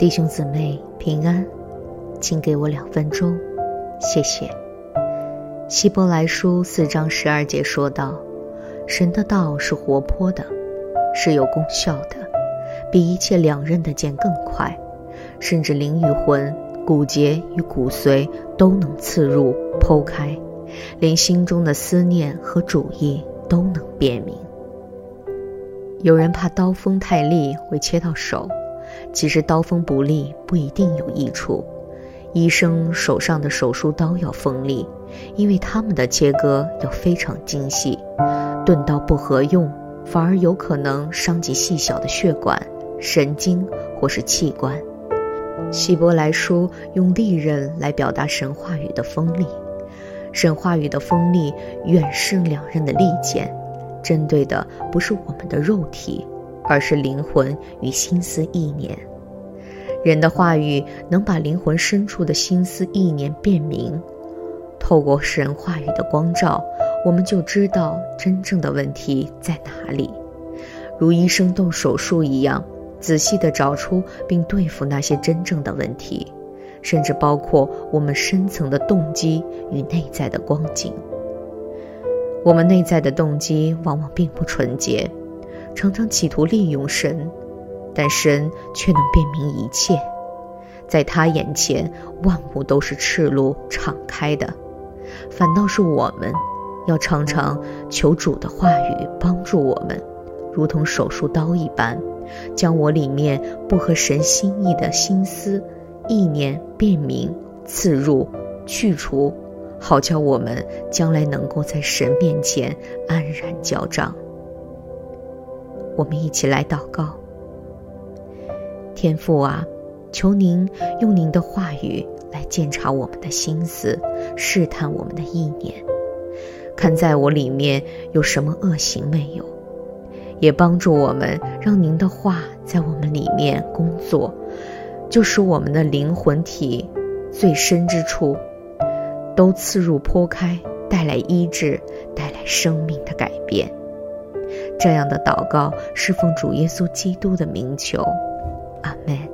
弟兄姊妹平安，请给我两分钟，谢谢。希伯来书四章十二节说道：“神的道是活泼的，是有功效的，比一切两刃的剑更快，甚至灵与魂、骨节与骨髓都能刺入剖开，连心中的思念和主意都能辨明。”有人怕刀锋太利会切到手，其实刀锋不利不一定有益处。医生手上的手术刀要锋利，因为他们的切割要非常精细。钝刀不合用，反而有可能伤及细小的血管、神经或是器官。希伯来书用利刃来表达神话语的锋利，神话语的锋利远胜两刃的利剑。针对的不是我们的肉体，而是灵魂与心思意念。人的话语能把灵魂深处的心思意念辨明。透过神话语的光照，我们就知道真正的问题在哪里。如医生动手术一样，仔细地找出并对付那些真正的问题，甚至包括我们深层的动机与内在的光景。我们内在的动机往往并不纯洁，常常企图利用神，但神却能辨明一切，在他眼前万物都是赤露敞开的。反倒是我们，要常常求主的话语帮助我们，如同手术刀一般，将我里面不合神心意的心思、意念辨明、刺入、去除。好叫我们将来能够在神面前安然交账。我们一起来祷告：天父啊，求您用您的话语来鉴察我们的心思，试探我们的意念，看在我里面有什么恶行没有，也帮助我们，让您的话在我们里面工作，就使我们的灵魂体最深之处。都刺入剖开，带来医治，带来生命的改变。这样的祷告是奉主耶稣基督的名求，阿门。